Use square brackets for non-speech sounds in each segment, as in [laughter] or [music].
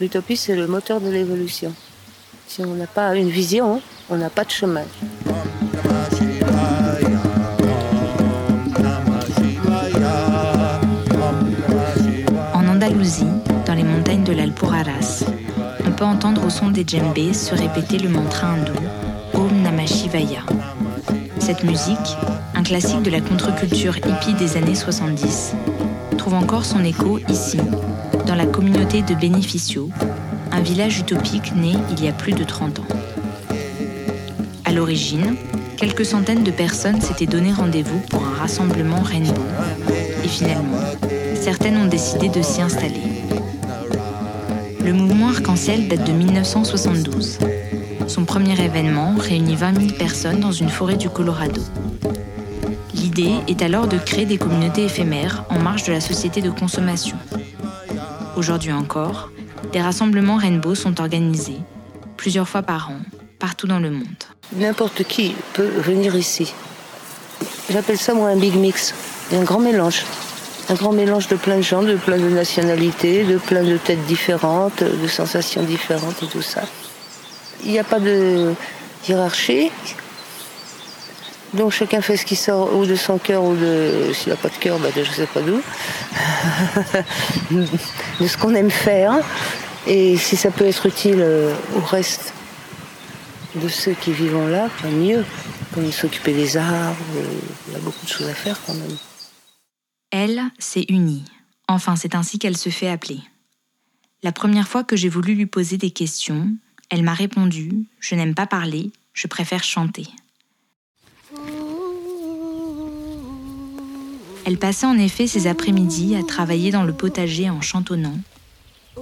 L'utopie, c'est le moteur de l'évolution. Si on n'a pas une vision, on n'a pas de chemin. En Andalousie, dans les montagnes de l'Alpuraras, on peut entendre au son des djembés se répéter le mantra hindou Om Namah Shivaya. Cette musique, classique de la contre-culture hippie des années 70, trouve encore son écho ici, dans la communauté de Beneficio, un village utopique né il y a plus de 30 ans. À l'origine, quelques centaines de personnes s'étaient donné rendez-vous pour un rassemblement rainbow. Et finalement, certaines ont décidé de s'y installer. Le mouvement arc-en-ciel date de 1972. Son premier événement réunit 20 000 personnes dans une forêt du Colorado. L'idée est alors de créer des communautés éphémères en marge de la société de consommation. Aujourd'hui encore, des rassemblements rainbow sont organisés, plusieurs fois par an, partout dans le monde. N'importe qui peut venir ici. J'appelle ça moi un big mix, un grand mélange. Un grand mélange de plein de gens, de plein de nationalités, de plein de têtes différentes, de sensations différentes et tout ça. Il n'y a pas de hiérarchie. Donc chacun fait ce qui sort ou de son cœur ou de s'il n'a pas de cœur, bah de je sais pas d'où. [laughs] de ce qu'on aime faire. Et si ça peut être utile euh, au reste de ceux qui vivent là, pas mieux. Comme s'occuper des arbres, euh, il y a beaucoup de choses à faire quand même. Elle s'est unie. Enfin, c'est ainsi qu'elle se fait appeler. La première fois que j'ai voulu lui poser des questions, elle m'a répondu Je n'aime pas parler, je préfère chanter. Elle passait en effet ses après-midi à travailler dans le potager en chantonnant,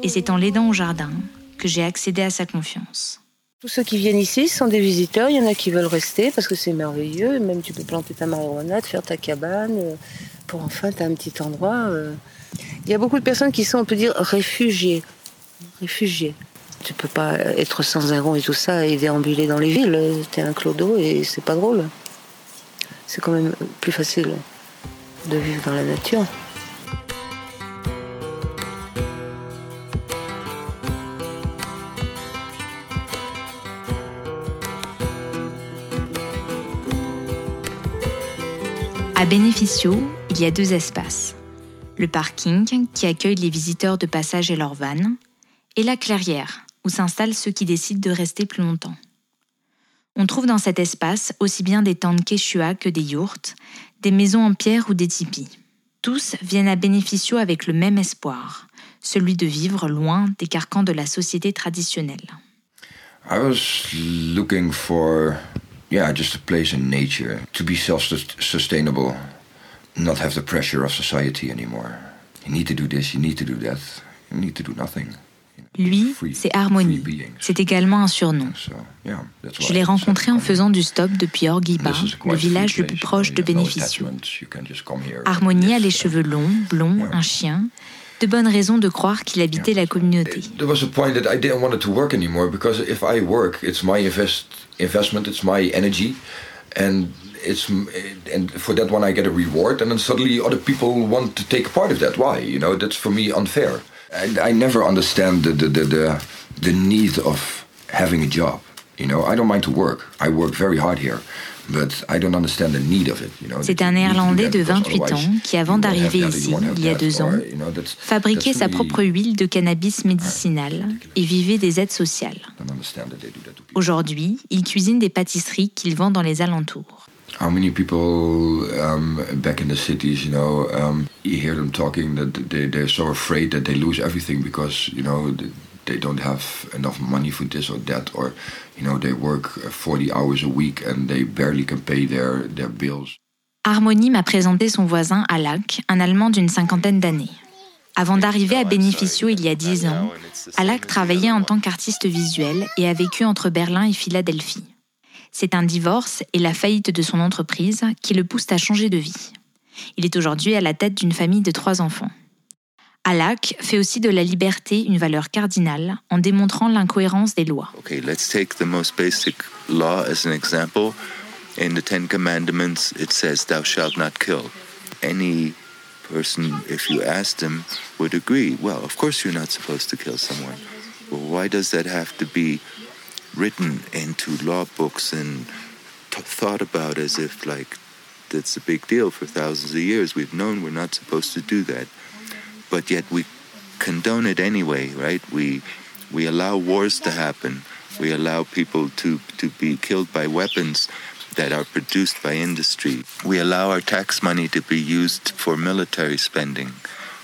et c'est en l'aidant au jardin que j'ai accédé à sa confiance. Tous ceux qui viennent ici sont des visiteurs, il y en a qui veulent rester parce que c'est merveilleux, même tu peux planter ta marijuana, faire ta cabane, euh, pour enfin tu as un petit endroit. euh. Il y a beaucoup de personnes qui sont, on peut dire, réfugiées. Réfugiées. Tu peux pas être sans un rond et tout ça et déambuler dans les villes. T'es un clodo et c'est pas drôle. C'est quand même plus facile de vivre dans la nature. À Beneficio, il y a deux espaces. Le parking, qui accueille les visiteurs de passage et leurs vannes, et la clairière, où s'installent ceux qui décident de rester plus longtemps. On trouve dans cet espace aussi bien des tentes quechua que des yurts, des maisons en pierre ou des tipis. Tous viennent à Beneficio avec le même espoir, celui de vivre loin des carcans de la société traditionnelle. I was looking for, yeah, just a place in nature to be self-sustainable, not have the pressure of society anymore. You need to do this, you need to do that, you need to do nothing. Lui, c'est Harmonie. C'est également un surnom. Je l'ai rencontré en faisant du stop depuis Orgiba, le village le plus proche de and Harmonie a les uh, cheveux longs, blonds, un chien. De bonnes raisons de croire qu'il habitait la communauté. There was a point that I didn't want it to work anymore because if I work, it's my invest investment, it's my energy, and it's and for that one I get a reward, and then suddenly other people want to take part of that. Why? You know, that's for me unfair. I, I never understand the the, the the the need of having a job. You know, I don't mind to work. I work very hard here. But I don't understand the need of it, you know, C'est un Néerlandais de because 28 otherwise ans qui, avant d'arriver ici, il y a deux ans, fabriquait sa propre huile de cannabis médicinal et vivait des aides sociales. Aujourd'hui, il cuisine des pâtisseries qu'il vend dans les alentours. You hear them talking that they, they're so afraid that they lose everything because, you know, th- they don't have enough money for this or that, or, you know, they work uh, 40 hours a week and they barely can pay their, their bills. Harmonie m'a présenté son voisin Alak, un Allemand d'une cinquantaine d'années. Avant d'arriver à Beneficio il y a dix ans, Alak travaillait en tant qu'artiste visuel et a vécu entre Berlin et Philadelphie. C'est un divorce et la faillite de son entreprise qui le poussent à changer de vie. Il est aujourd'hui à la tête d'une famille de trois enfants. Alak fait aussi de la liberté une valeur cardinale en démontrant l'incohérence des lois. Okay, let's take the most basic law as an example. In the Ten Commandments, it says, Thou shalt not kill. Any person, if you asked them, would agree, well, of course you're not supposed to kill someone. why does that have to be written into law books and thought about as if like that's a big deal for thousands of years? We've known we're not supposed to do that, but yet we condone it anyway, right? We we allow wars to happen. We allow people to, to be killed by weapons that are produced by industry. We allow our tax money to be used for military spending,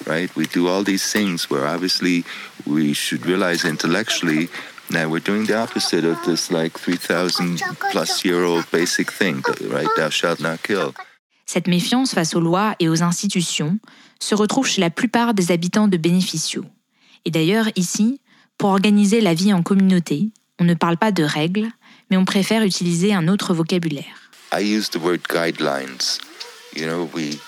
right? We do all these things where obviously we should realize intellectually that we're doing the opposite of this like 3000 plus year old basic thing, right? Thou shalt not kill. Cette méfiance face aux lois et aux institutions se retrouve chez la plupart des habitants de Bénéficio. Et d'ailleurs, ici, pour organiser la vie en communauté, on ne parle pas de règles, mais on préfère utiliser un autre vocabulaire. I use the word guidelines. You know, we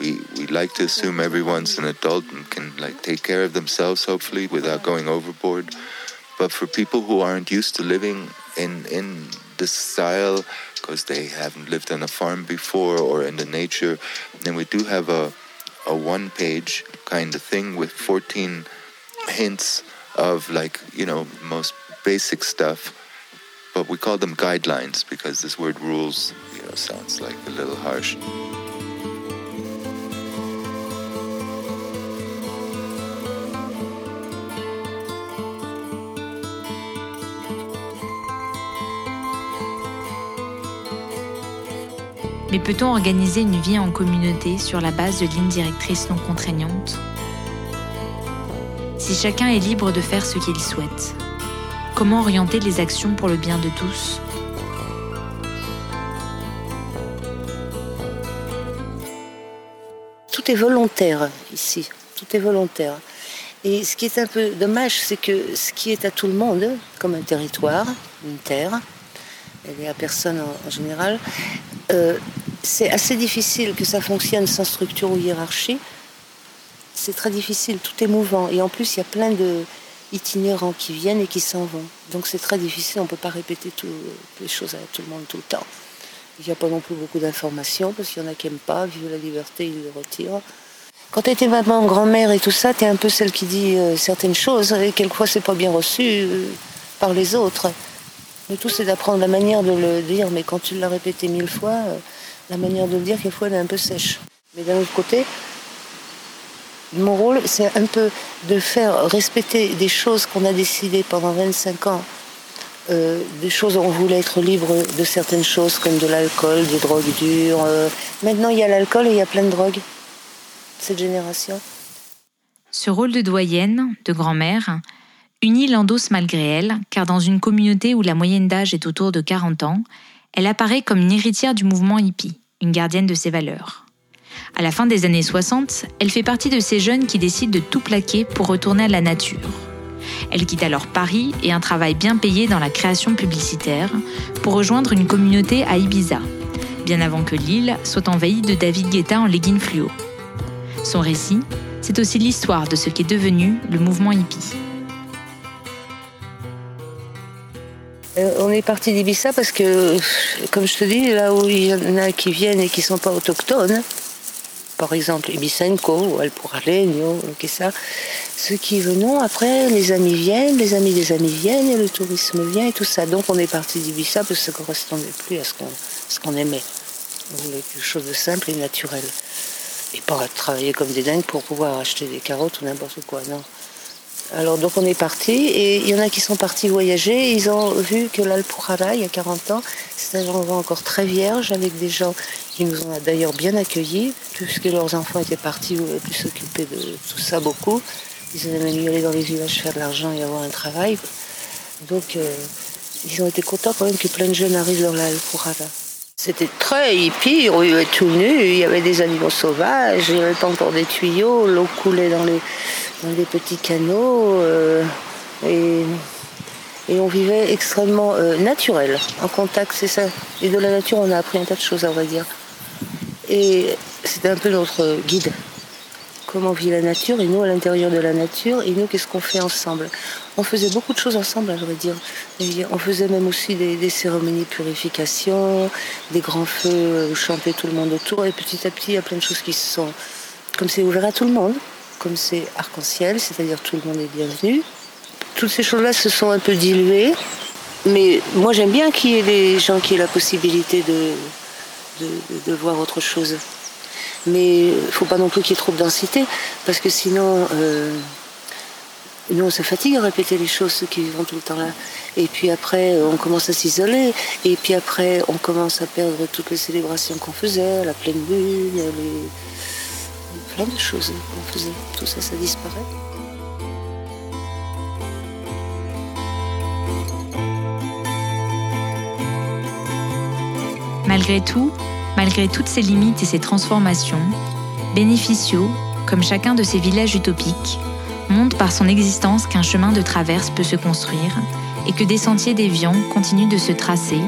we we like to assume everyone's an adult and can like take care of themselves hopefully without going overboard. But for people who aren't used to living in in this style because they haven't lived on a farm before or in the nature, then we do have a a one page kind of thing with 14 hints of like, you know, most basic stuff. But we call them guidelines because this word rules, you know, sounds like a little harsh. Mais peut-on organiser une vie en communauté sur la base de lignes directrices non contraignantes? Si chacun est libre de faire ce qu'il souhaite, comment orienter les actions pour le bien de tous? Tout est volontaire ici, tout est volontaire. Et ce qui est un peu dommage, c'est que ce qui est à tout le monde, comme un territoire, une terre, est à personne en, général, euh, c'est assez difficile que ça fonctionne sans structure ou hiérarchie. C'est très difficile, tout est mouvant. Et en plus, il y a plein de itinérants qui viennent et qui s'en vont. Donc c'est très difficile, on ne peut pas répéter toutes les choses à tout le monde tout le temps. Il n'y a pas non plus beaucoup d'informations, parce qu'il y en a qui n'aiment pas, vivent la liberté, ils le retirent. Quand tu étais maman, grand-mère et tout ça, tu es un peu celle qui dit euh, certaines choses, et quelquefois c'est pas bien reçu euh, par les autres. Le tout c'est d'apprendre la manière de le dire, mais quand tu l'as répété mille fois, euh, la manière de le dire, quelquefois, elle est un peu sèche. Mais d'un autre côté, mon rôle, c'est un peu de faire respecter des choses qu'on a décidées pendant 25 ans. Euh, des choses on voulait être libre de certaines choses comme de l'alcool, des drogues dures. Euh. Maintenant, il y a l'alcool et il y a plein de drogues. Cette génération. Ce rôle de doyenne, de grand-mère, unit l'endosse malgré elle, car dans une communauté où la moyenne d'âge est autour de 40 ans, elle apparaît comme une héritière du mouvement hippie, une gardienne de ses valeurs. À la fin des années 60, elle fait partie de ces jeunes qui décident de tout plaquer pour retourner à la nature. Elle quitte alors Paris et un travail bien payé dans la création publicitaire pour rejoindre une communauté à Ibiza, bien avant que l'île soit envahie de David Guetta en leggings fluo. Son récit, c'est aussi l'histoire de ce qui est devenu le mouvement hippie. On est parti d'Ibissa parce que, comme je te dis, là où il y en a qui viennent et qui ne sont pas autochtones, par exemple Ibisenko ou Alpuralenio, ça, ceux qui venons, après, les amis viennent, les amis des amis viennent et le tourisme vient et tout ça. Donc on est parti d'Ibissa parce que ça ne correspondait plus à ce qu'on aimait. On voulait quelque chose de simple et naturel. Et pas travailler comme des dingues pour pouvoir acheter des carottes ou n'importe quoi, non. Alors donc on est parti et il y en a qui sont partis voyager. Ils ont vu que l'Alpujarra, il y a 40 ans, c'est un endroit encore très vierge avec des gens qui nous ont d'ailleurs bien accueillis puisque leurs enfants étaient partis, plus s'occuper de tout ça beaucoup. Ils allaient même y aller dans les villages faire de l'argent et avoir un travail. Donc euh, ils ont été contents quand même que plein de jeunes arrivent dans l'Alpujarra. C'était très hippie, on vivait tout nu, il y avait des animaux sauvages, il n'y avait pas encore des tuyaux, l'eau coulait dans les, dans des petits canaux euh, et, on vivait extrêmement euh, naturel, en contact, c'est ça. Et de la nature, on a appris un tas de choses, à vrai dire. Et c'était un peu notre guide. Comment vit la nature et nous à l'intérieur de la nature et nous qu'est-ce qu'on fait ensemble? On faisait beaucoup de choses ensemble, à vrai dire. on faisait même aussi des, cérémonies de purification, des grands feux où chantait tout le monde autour. Et petit à petit, il y a plein de choses qui se sont. Comme c'est ouvert à tout le monde, comme c'est arc-en-ciel, c'est-à-dire tout le monde est bienvenu. toutes ces choses-là se sont un peu diluées. Mais moi, j'aime bien qu'il y ait des gens qui aient la possibilité de, de, voir autre chose. Mais il ne faut pas non plus qu'il y ait trop de densité, parce que sinon, euh, nous, on se fatigue à répéter les choses, ceux qui vont tout le temps là. Et puis après, on commence à s'isoler. Et puis après, on commence à perdre toutes les célébrations qu'on faisait, la pleine lune, les... de choses qu'on faisait. Tout ça, ça disparaît. Malgré tout, malgré toutes ces limites et ces transformations, Bénéficio, comme chacun de ces villages utopiques, montre par son existence qu'un chemin de traverse peut se construire et que des sentiers déviants continuent de se tracer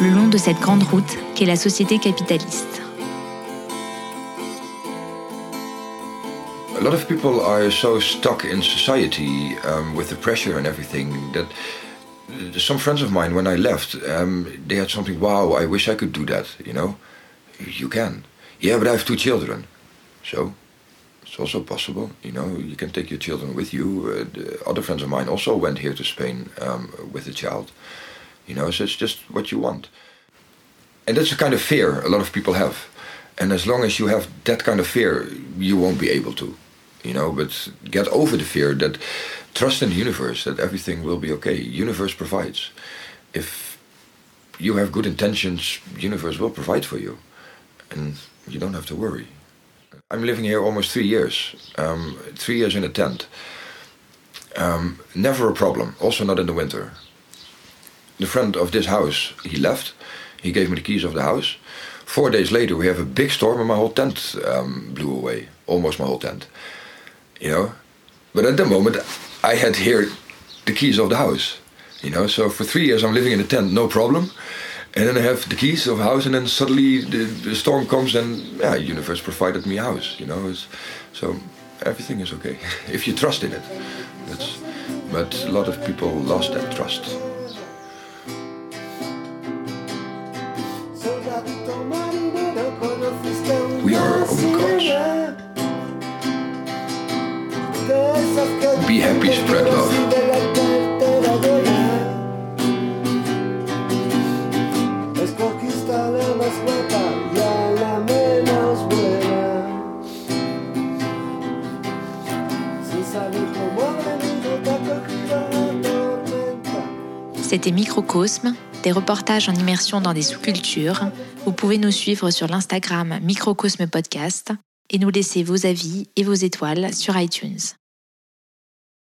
le long de cette grande route qu'est la société capitaliste. Lot of people are so stuck in society um, with the pressure and everything that some friends of mine, when I left, um, they had something. Wow, I wish I could do that. You know, you can. Yeah, but I have two children, so it's also possible. You know, you can take your children with you. Uh, other friends of mine also went here to Spain um, with a child. You know, so it's just what you want, and that's a kind of fear a lot of people have. And as long as you have that kind of fear, you won't be able to. You know, but get over the fear that trust in the universe that everything will be okay. Universe provides. If you have good intentions, universe will provide for you, and you don't have to worry. I'm living here almost three years. Um, three years in a tent. Um, never a problem. Also not in the winter. The friend of this house, he left. He gave me the keys of the house. Four days later, we have a big storm, and my whole tent um, blew away. Almost my whole tent. You know, but at the moment, I had here the keys of the house. You know, so for three years I'm living in a tent, no problem. And then I have the keys of a house, and then suddenly the, the storm comes, and yeah, universe provided me a house. You know, it's, so everything is okay [laughs] if you trust in it. That's, but a lot of people lost that trust. C'était Microcosme, des reportages en immersion dans des sous-cultures. Vous pouvez nous suivre sur l'Instagram Microcosme Podcast et nous laisser vos avis et vos étoiles sur iTunes.